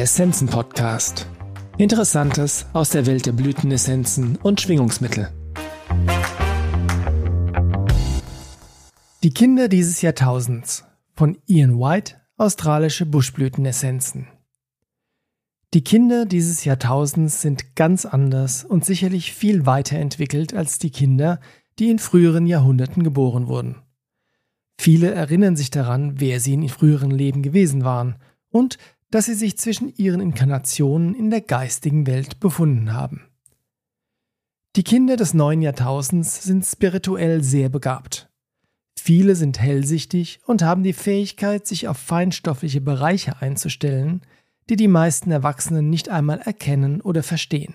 Der Essenzen Podcast. Interessantes aus der Welt der Blütenessenzen und Schwingungsmittel. Die Kinder dieses Jahrtausends von Ian White, australische Buschblütenessenzen. Die Kinder dieses Jahrtausends sind ganz anders und sicherlich viel weiterentwickelt als die Kinder, die in früheren Jahrhunderten geboren wurden. Viele erinnern sich daran, wer sie in früheren Leben gewesen waren und dass sie sich zwischen ihren Inkarnationen in der geistigen Welt befunden haben. Die Kinder des neuen Jahrtausends sind spirituell sehr begabt. Viele sind hellsichtig und haben die Fähigkeit, sich auf feinstoffliche Bereiche einzustellen, die die meisten Erwachsenen nicht einmal erkennen oder verstehen.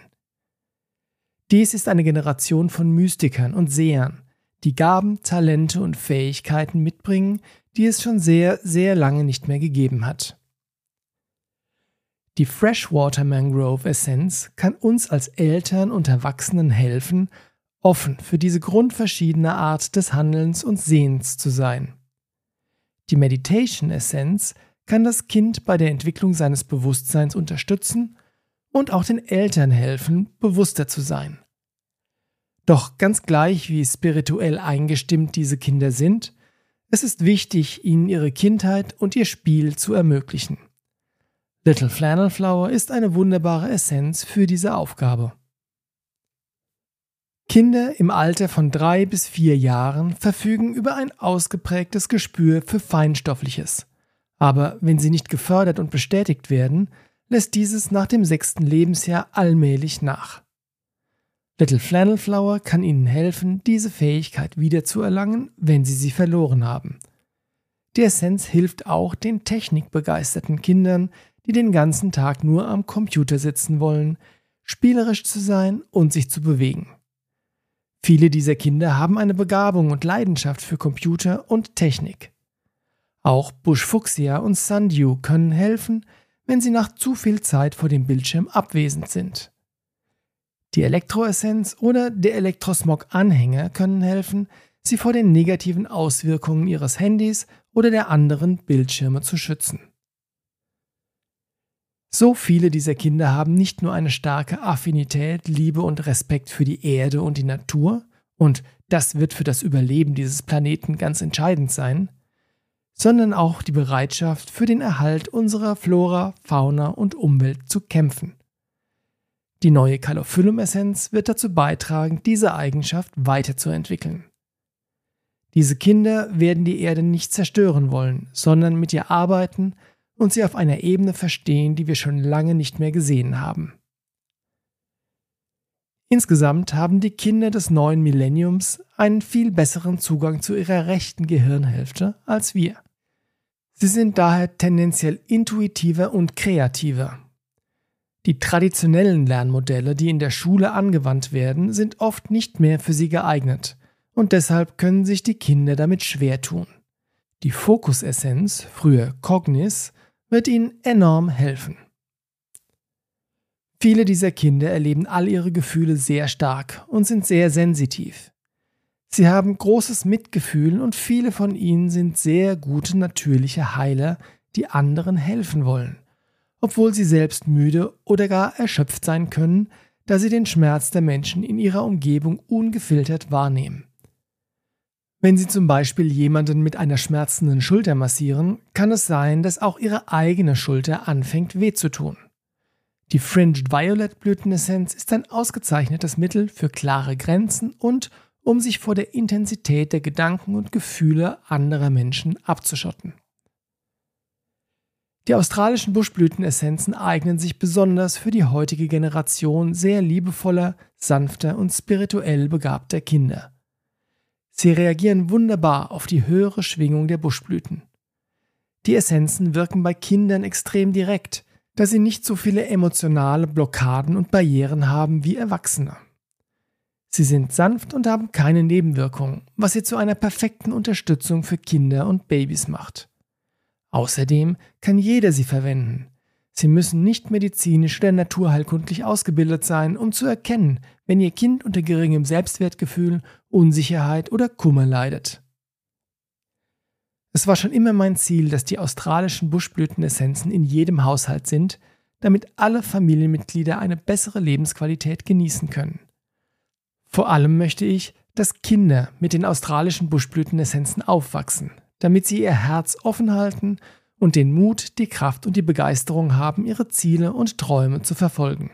Dies ist eine Generation von Mystikern und Sehern, die Gaben, Talente und Fähigkeiten mitbringen, die es schon sehr, sehr lange nicht mehr gegeben hat. Die Freshwater Mangrove Essenz kann uns als Eltern und Erwachsenen helfen, offen für diese grundverschiedene Art des Handelns und Sehens zu sein. Die Meditation Essenz kann das Kind bei der Entwicklung seines Bewusstseins unterstützen und auch den Eltern helfen, bewusster zu sein. Doch ganz gleich, wie spirituell eingestimmt diese Kinder sind, es ist wichtig, ihnen ihre Kindheit und ihr Spiel zu ermöglichen. Little Flannel Flower ist eine wunderbare Essenz für diese Aufgabe. Kinder im Alter von drei bis vier Jahren verfügen über ein ausgeprägtes Gespür für Feinstoffliches. Aber wenn sie nicht gefördert und bestätigt werden, lässt dieses nach dem sechsten Lebensjahr allmählich nach. Little Flannel Flower kann ihnen helfen, diese Fähigkeit wiederzuerlangen, wenn sie sie verloren haben. Die Essenz hilft auch den technikbegeisterten Kindern, die den ganzen Tag nur am Computer sitzen wollen, spielerisch zu sein und sich zu bewegen. Viele dieser Kinder haben eine Begabung und Leidenschaft für Computer und Technik. Auch Bush Fuchsia und Sundew können helfen, wenn sie nach zu viel Zeit vor dem Bildschirm abwesend sind. Die Elektroessenz oder der Elektrosmog-Anhänger können helfen, sie vor den negativen Auswirkungen ihres Handys oder der anderen Bildschirme zu schützen. So viele dieser Kinder haben nicht nur eine starke Affinität, Liebe und Respekt für die Erde und die Natur, und das wird für das Überleben dieses Planeten ganz entscheidend sein, sondern auch die Bereitschaft für den Erhalt unserer Flora, Fauna und Umwelt zu kämpfen. Die neue Calophyllum-Essenz wird dazu beitragen, diese Eigenschaft weiterzuentwickeln. Diese Kinder werden die Erde nicht zerstören wollen, sondern mit ihr arbeiten und sie auf einer Ebene verstehen, die wir schon lange nicht mehr gesehen haben. Insgesamt haben die Kinder des neuen Millenniums einen viel besseren Zugang zu ihrer rechten Gehirnhälfte als wir. Sie sind daher tendenziell intuitiver und kreativer. Die traditionellen Lernmodelle, die in der Schule angewandt werden, sind oft nicht mehr für sie geeignet und deshalb können sich die Kinder damit schwer tun. Die Fokusessenz, früher Cognis, wird ihnen enorm helfen. Viele dieser Kinder erleben all ihre Gefühle sehr stark und sind sehr sensitiv. Sie haben großes Mitgefühl und viele von ihnen sind sehr gute natürliche Heiler, die anderen helfen wollen, obwohl sie selbst müde oder gar erschöpft sein können, da sie den Schmerz der Menschen in ihrer Umgebung ungefiltert wahrnehmen. Wenn Sie zum Beispiel jemanden mit einer schmerzenden Schulter massieren, kann es sein, dass auch Ihre eigene Schulter anfängt weh zu tun. Die Fringed Violet Blütenessenz ist ein ausgezeichnetes Mittel für klare Grenzen und um sich vor der Intensität der Gedanken und Gefühle anderer Menschen abzuschotten. Die australischen Buschblütenessenzen eignen sich besonders für die heutige Generation sehr liebevoller, sanfter und spirituell begabter Kinder. Sie reagieren wunderbar auf die höhere Schwingung der Buschblüten. Die Essenzen wirken bei Kindern extrem direkt, da sie nicht so viele emotionale Blockaden und Barrieren haben wie Erwachsene. Sie sind sanft und haben keine Nebenwirkungen, was sie zu einer perfekten Unterstützung für Kinder und Babys macht. Außerdem kann jeder sie verwenden, Sie müssen nicht medizinisch oder naturheilkundlich ausgebildet sein, um zu erkennen, wenn Ihr Kind unter geringem Selbstwertgefühl, Unsicherheit oder Kummer leidet. Es war schon immer mein Ziel, dass die australischen Buschblütenessenzen in jedem Haushalt sind, damit alle Familienmitglieder eine bessere Lebensqualität genießen können. Vor allem möchte ich, dass Kinder mit den australischen Buschblütenessenzen aufwachsen, damit sie ihr Herz offen halten und den Mut, die Kraft und die Begeisterung haben, ihre Ziele und Träume zu verfolgen.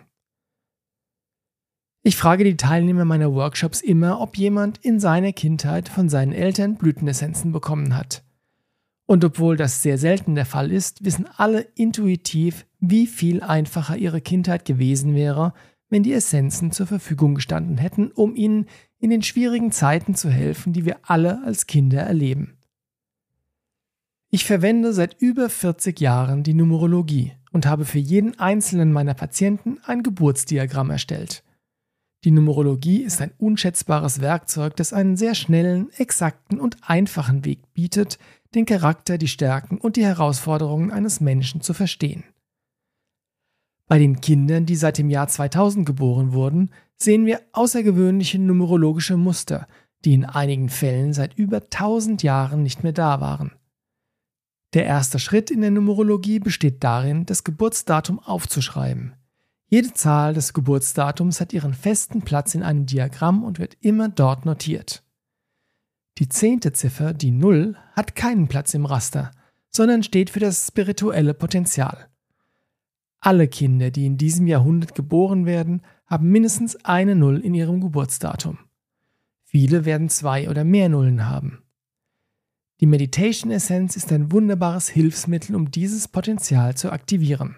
Ich frage die Teilnehmer meiner Workshops immer, ob jemand in seiner Kindheit von seinen Eltern Blütenessenzen bekommen hat. Und obwohl das sehr selten der Fall ist, wissen alle intuitiv, wie viel einfacher ihre Kindheit gewesen wäre, wenn die Essenzen zur Verfügung gestanden hätten, um ihnen in den schwierigen Zeiten zu helfen, die wir alle als Kinder erleben. Ich verwende seit über 40 Jahren die Numerologie und habe für jeden einzelnen meiner Patienten ein Geburtsdiagramm erstellt. Die Numerologie ist ein unschätzbares Werkzeug, das einen sehr schnellen, exakten und einfachen Weg bietet, den Charakter, die Stärken und die Herausforderungen eines Menschen zu verstehen. Bei den Kindern, die seit dem Jahr 2000 geboren wurden, sehen wir außergewöhnliche numerologische Muster, die in einigen Fällen seit über 1000 Jahren nicht mehr da waren. Der erste Schritt in der Numerologie besteht darin, das Geburtsdatum aufzuschreiben. Jede Zahl des Geburtsdatums hat ihren festen Platz in einem Diagramm und wird immer dort notiert. Die zehnte Ziffer, die Null, hat keinen Platz im Raster, sondern steht für das spirituelle Potenzial. Alle Kinder, die in diesem Jahrhundert geboren werden, haben mindestens eine Null in ihrem Geburtsdatum. Viele werden zwei oder mehr Nullen haben. Die Meditation Essenz ist ein wunderbares Hilfsmittel, um dieses Potenzial zu aktivieren.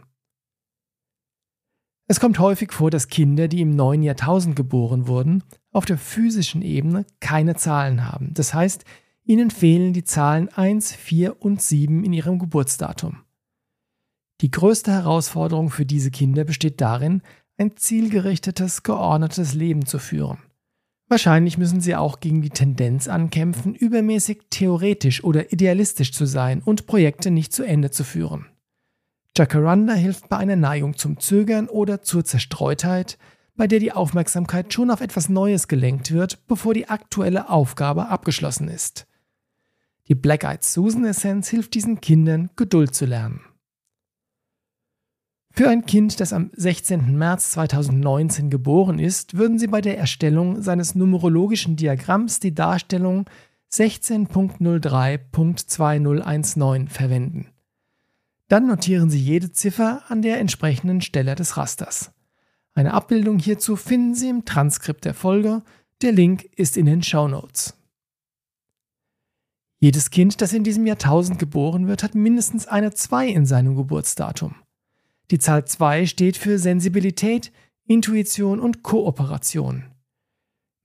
Es kommt häufig vor, dass Kinder, die im neuen Jahrtausend geboren wurden, auf der physischen Ebene keine Zahlen haben. Das heißt, ihnen fehlen die Zahlen 1, 4 und 7 in ihrem Geburtsdatum. Die größte Herausforderung für diese Kinder besteht darin, ein zielgerichtetes, geordnetes Leben zu führen. Wahrscheinlich müssen sie auch gegen die Tendenz ankämpfen, übermäßig theoretisch oder idealistisch zu sein und Projekte nicht zu Ende zu führen. Jacaranda hilft bei einer Neigung zum Zögern oder zur Zerstreutheit, bei der die Aufmerksamkeit schon auf etwas Neues gelenkt wird, bevor die aktuelle Aufgabe abgeschlossen ist. Die Black Eyed Susan Essenz hilft diesen Kindern, Geduld zu lernen. Für ein Kind, das am 16. März 2019 geboren ist, würden Sie bei der Erstellung seines numerologischen Diagramms die Darstellung 16.03.2019 verwenden. Dann notieren Sie jede Ziffer an der entsprechenden Stelle des Rasters. Eine Abbildung hierzu finden Sie im Transkript der Folge. Der Link ist in den Show Notes. Jedes Kind, das in diesem Jahrtausend geboren wird, hat mindestens eine 2 in seinem Geburtsdatum. Die Zahl 2 steht für Sensibilität, Intuition und Kooperation.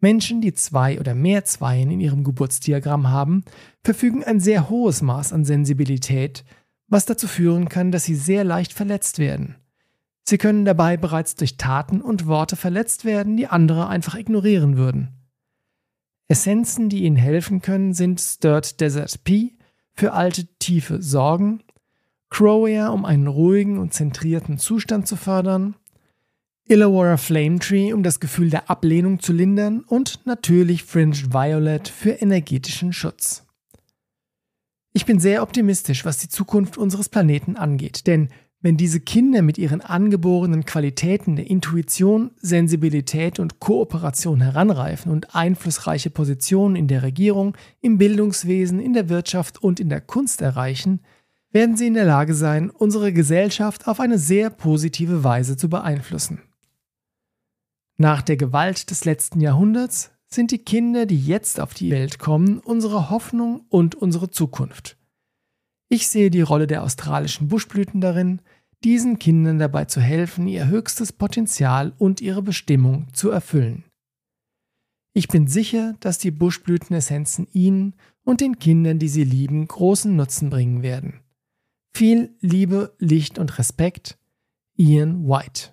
Menschen, die zwei oder mehr Zweien in ihrem Geburtsdiagramm haben, verfügen ein sehr hohes Maß an Sensibilität, was dazu führen kann, dass sie sehr leicht verletzt werden. Sie können dabei bereits durch Taten und Worte verletzt werden, die andere einfach ignorieren würden. Essenzen, die ihnen helfen können, sind Stirred Desert Pea für alte, tiefe Sorgen, Crowea, um einen ruhigen und zentrierten Zustand zu fördern, Illawarra Flame Tree, um das Gefühl der Ablehnung zu lindern und natürlich Fringed Violet für energetischen Schutz. Ich bin sehr optimistisch, was die Zukunft unseres Planeten angeht, denn wenn diese Kinder mit ihren angeborenen Qualitäten der Intuition, Sensibilität und Kooperation heranreifen und einflussreiche Positionen in der Regierung, im Bildungswesen, in der Wirtschaft und in der Kunst erreichen, werden sie in der Lage sein, unsere Gesellschaft auf eine sehr positive Weise zu beeinflussen. Nach der Gewalt des letzten Jahrhunderts sind die Kinder, die jetzt auf die Welt kommen, unsere Hoffnung und unsere Zukunft. Ich sehe die Rolle der australischen Buschblüten darin, diesen Kindern dabei zu helfen, ihr höchstes Potenzial und ihre Bestimmung zu erfüllen. Ich bin sicher, dass die Buschblütenessenzen ihnen und den Kindern, die sie lieben, großen Nutzen bringen werden. Viel Liebe, Licht und Respekt, Ian White.